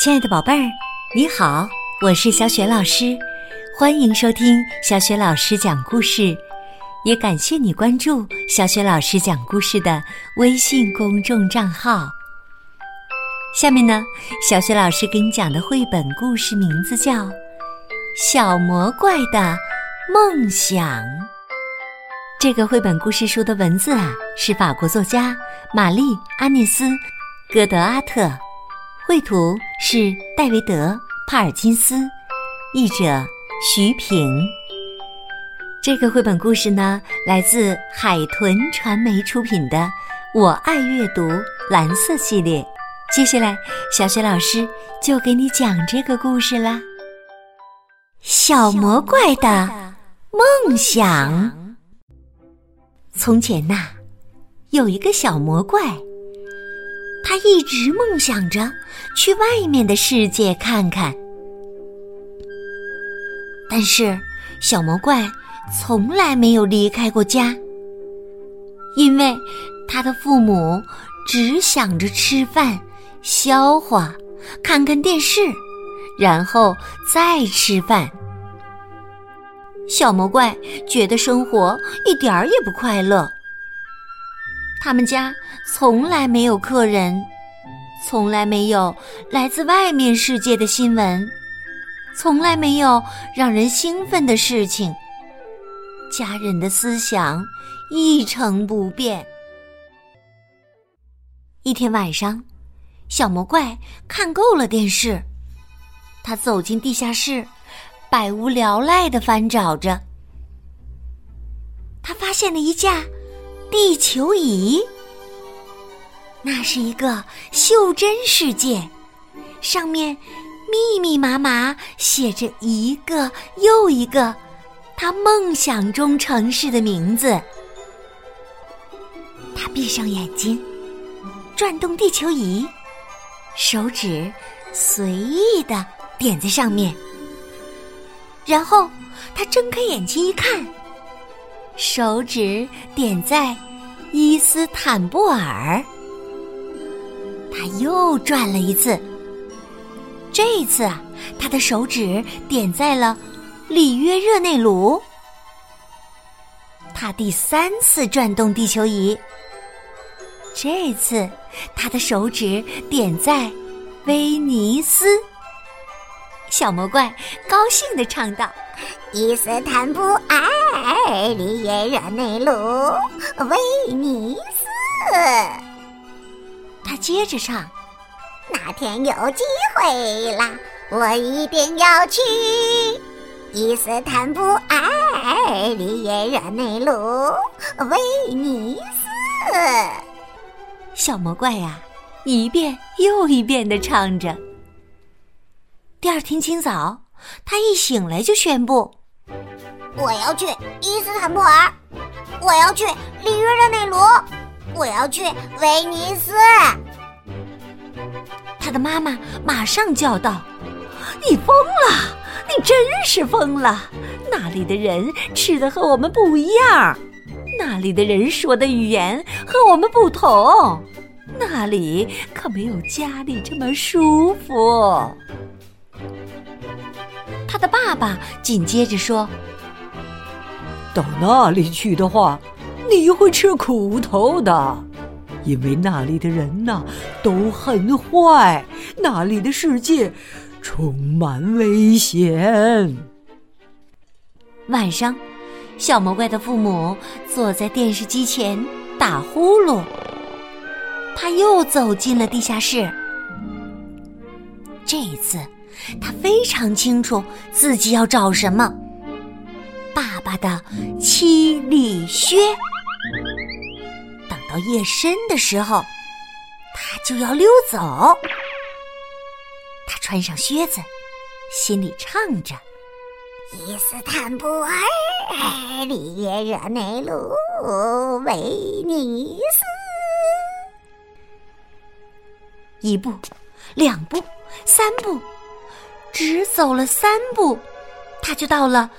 亲爱的宝贝儿，你好，我是小雪老师，欢迎收听小雪老师讲故事，也感谢你关注小雪老师讲故事的微信公众账号。下面呢，小雪老师给你讲的绘本故事名字叫《小魔怪的梦想》。这个绘本故事书的文字啊，是法国作家玛丽·阿涅斯·戈德阿特。绘图是戴维德·帕尔金斯，译者徐平。这个绘本故事呢，来自海豚传媒出品的《我爱阅读》蓝色系列。接下来，小雪老师就给你讲这个故事啦。小魔怪的梦想。从前呐，有一个小魔怪。他一直梦想着去外面的世界看看，但是小魔怪从来没有离开过家，因为他的父母只想着吃饭、消化、看看电视，然后再吃饭。小魔怪觉得生活一点儿也不快乐。他们家从来没有客人，从来没有来自外面世界的新闻，从来没有让人兴奋的事情。家人的思想一成不变。一天晚上，小魔怪看够了电视，他走进地下室，百无聊赖的翻找着。他发现了一架。地球仪，那是一个袖珍世界，上面密密麻麻写着一个又一个他梦想中城市的名字。他闭上眼睛，转动地球仪，手指随意的点在上面，然后他睁开眼睛一看。手指点在伊斯坦布尔，他又转了一次。这一次啊，他的手指点在了里约热内卢。他第三次转动地球仪，这次他的手指点在威尼斯。小魔怪高兴地唱道。伊斯坦布尔、里约热内卢、威尼斯。他接着唱：“哪天有机会啦，我一定要去伊斯坦布尔、里约热内卢、威尼斯。”小魔怪呀，一遍又一遍的唱着。第二天清早，他一醒来就宣布。我要去伊斯坦布尔，我要去里约热内卢，我要去威尼斯。他的妈妈马上叫道：“你疯了！你真是疯了！那里的人吃的和我们不一样，那里的人说的语言和我们不同，那里可没有家里这么舒服。”他的爸爸紧接着说。到那里去的话，你会吃苦头的，因为那里的人呐都很坏，那里的世界充满危险。晚上，小魔怪的父母坐在电视机前打呼噜。他又走进了地下室。这一次，他非常清楚自己要找什么。爸爸的七里靴，等到夜深的时候，他就要溜走。他穿上靴子，心里唱着：“伊斯坦布尔、里约热内卢、威尼斯。”一步，两步，三步，只走了三步，他就到了。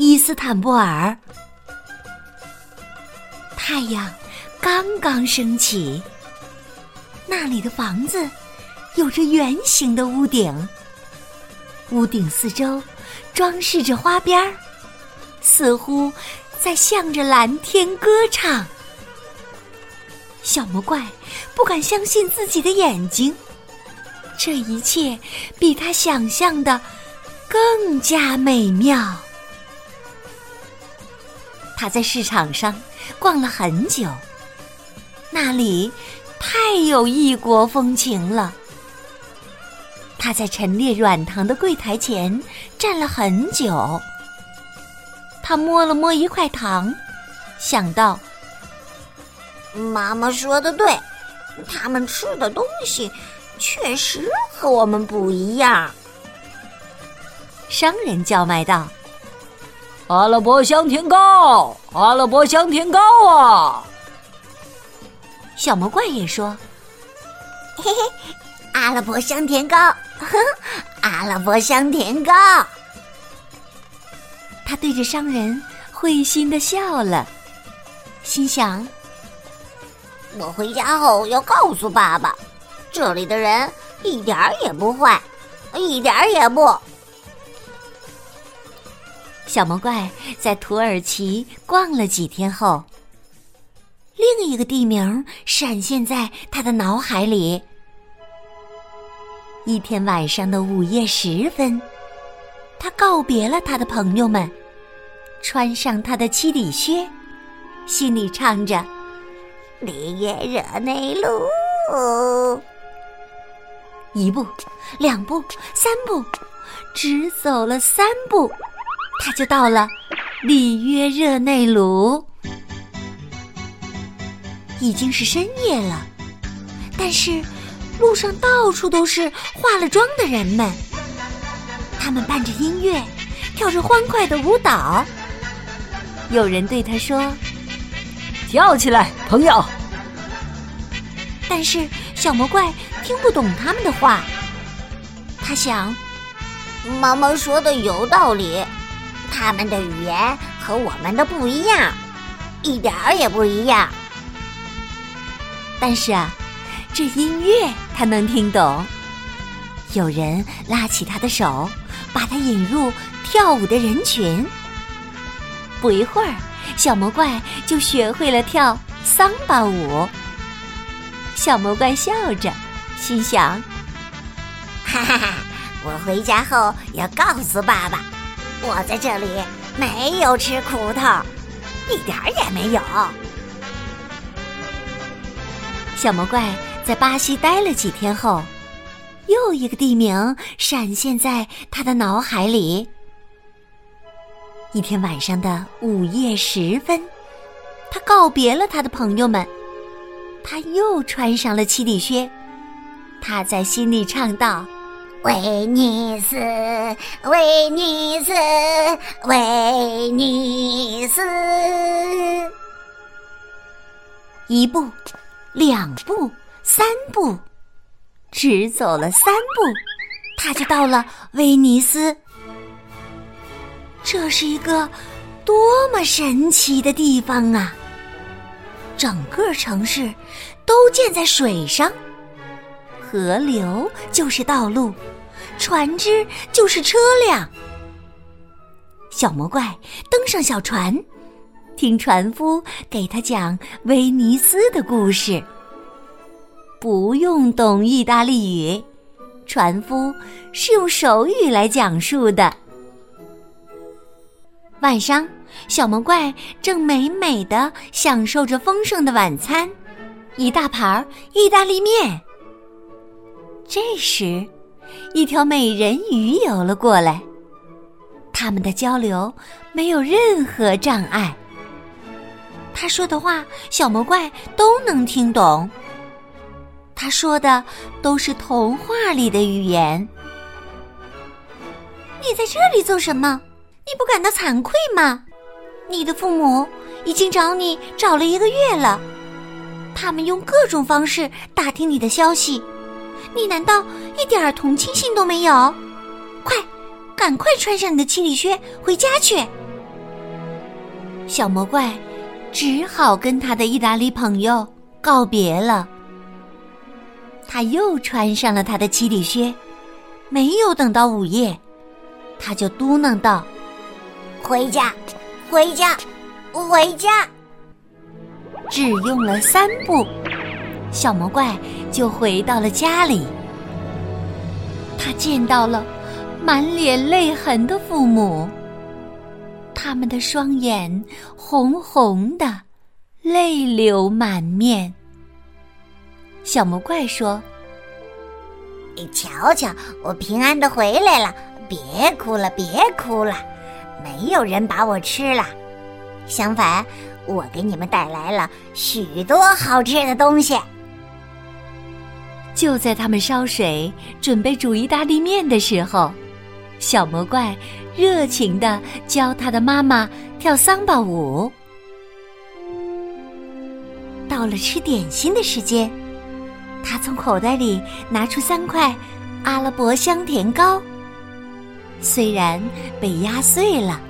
伊斯坦布尔，太阳刚刚升起，那里的房子有着圆形的屋顶，屋顶四周装饰着花边儿，似乎在向着蓝天歌唱。小魔怪不敢相信自己的眼睛，这一切比他想象的更加美妙。他在市场上逛了很久，那里太有异国风情了。他在陈列软糖的柜台前站了很久，他摸了摸一块糖，想到。妈妈说的对，他们吃的东西确实和我们不一样。商人叫卖道：“阿拉伯香甜糕，阿拉伯香甜糕啊！”小魔怪也说：“嘿嘿，阿拉伯香甜糕，哼 阿拉伯香甜糕。”他对着商人会心的笑了，心想。我回家后要告诉爸爸，这里的人一点儿也不坏，一点儿也不。小魔怪在土耳其逛了几天后，另一个地名闪现在他的脑海里。一天晚上的午夜时分，他告别了他的朋友们，穿上他的七里靴，心里唱着。里约热内卢，一步，两步，三步，只走了三步，他就到了里约热内卢。已经是深夜了，但是路上到处都是化了妆的人们，他们伴着音乐，跳着欢快的舞蹈。有人对他说。跳起来，朋友！但是小魔怪听不懂他们的话。他想，妈妈说的有道理，他们的语言和我们的不一样，一点儿也不一样。但是啊，这音乐他能听懂。有人拉起他的手，把他引入跳舞的人群。不一会儿。小魔怪就学会了跳桑巴舞。小魔怪笑着，心想：“哈哈哈！我回家后要告诉爸爸，我在这里没有吃苦头，一点儿也没有。”小魔怪在巴西待了几天后，又一个地名闪现在他的脑海里。一天晚上的午夜时分，他告别了他的朋友们，他又穿上了七里靴，他在心里唱道：“威尼斯，威尼斯，威尼斯。”一步，两步，三步，只走了三步，他就到了威尼斯。这是一个多么神奇的地方啊！整个城市都建在水上，河流就是道路，船只就是车辆。小魔怪登上小船，听船夫给他讲威尼斯的故事。不用懂意大利语，船夫是用手语来讲述的。晚上，小魔怪正美美的享受着丰盛的晚餐，一大盘意大利面。这时，一条美人鱼游了过来，他们的交流没有任何障碍。他说的话，小魔怪都能听懂。他说的都是童话里的语言。你在这里做什么？你不感到惭愧吗？你的父母已经找你找了一个月了，他们用各种方式打听你的消息，你难道一点同情心都没有？快，赶快穿上你的七里靴回家去！小魔怪只好跟他的意大利朋友告别了。他又穿上了他的七里靴。没有等到午夜，他就嘟囔道：“回家，回家，回家。”只用了三步，小魔怪就回到了家里。他见到了满脸泪痕的父母，他们的双眼红红的，泪流满面。小魔怪说。你瞧瞧，我平安的回来了！别哭了，别哭了，没有人把我吃了。相反，我给你们带来了许多好吃的东西。就在他们烧水准备煮意大利面的时候，小魔怪热情的教他的妈妈跳桑巴舞。到了吃点心的时间。他从口袋里拿出三块阿拉伯香甜糕，虽然被压碎了，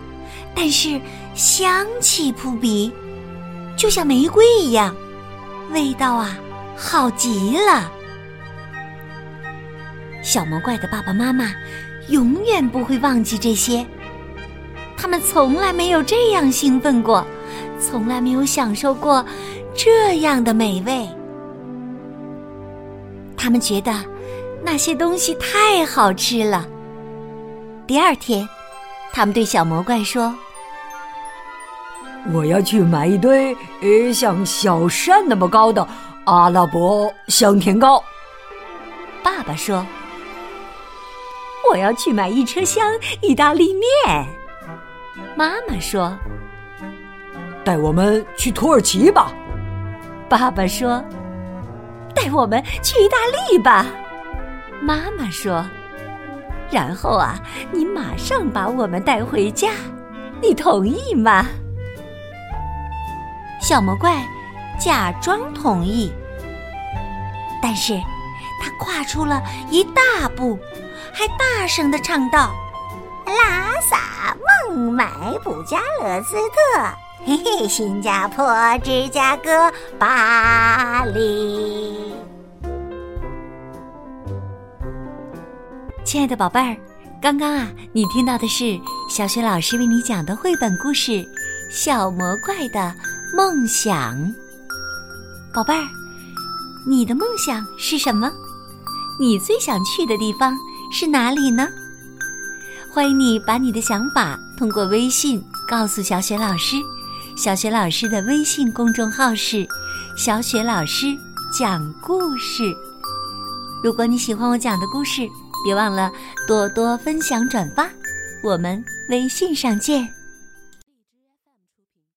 但是香气扑鼻，就像玫瑰一样，味道啊好极了。小魔怪的爸爸妈妈永远不会忘记这些，他们从来没有这样兴奋过，从来没有享受过这样的美味。他们觉得那些东西太好吃了。第二天，他们对小魔怪说：“我要去买一堆呃像小山那么高的阿拉伯香甜糕。”爸爸说：“我要去买一车厢意大利面。”妈妈说：“带我们去土耳其吧。”爸爸说。带我们去意大利吧，妈妈说。然后啊，你马上把我们带回家，你同意吗？小魔怪假装同意，但是他跨出了一大步，还大声的唱道：“拉萨、孟买、布加勒斯特。”嘿嘿，新加坡、芝加哥、巴黎。亲爱的宝贝儿，刚刚啊，你听到的是小雪老师为你讲的绘本故事《小魔怪的梦想》。宝贝儿，你的梦想是什么？你最想去的地方是哪里呢？欢迎你把你的想法通过微信告诉小雪老师。小雪老师的微信公众号是“小雪老师讲故事”。如果你喜欢我讲的故事，别忘了多多分享转发。我们微信上见。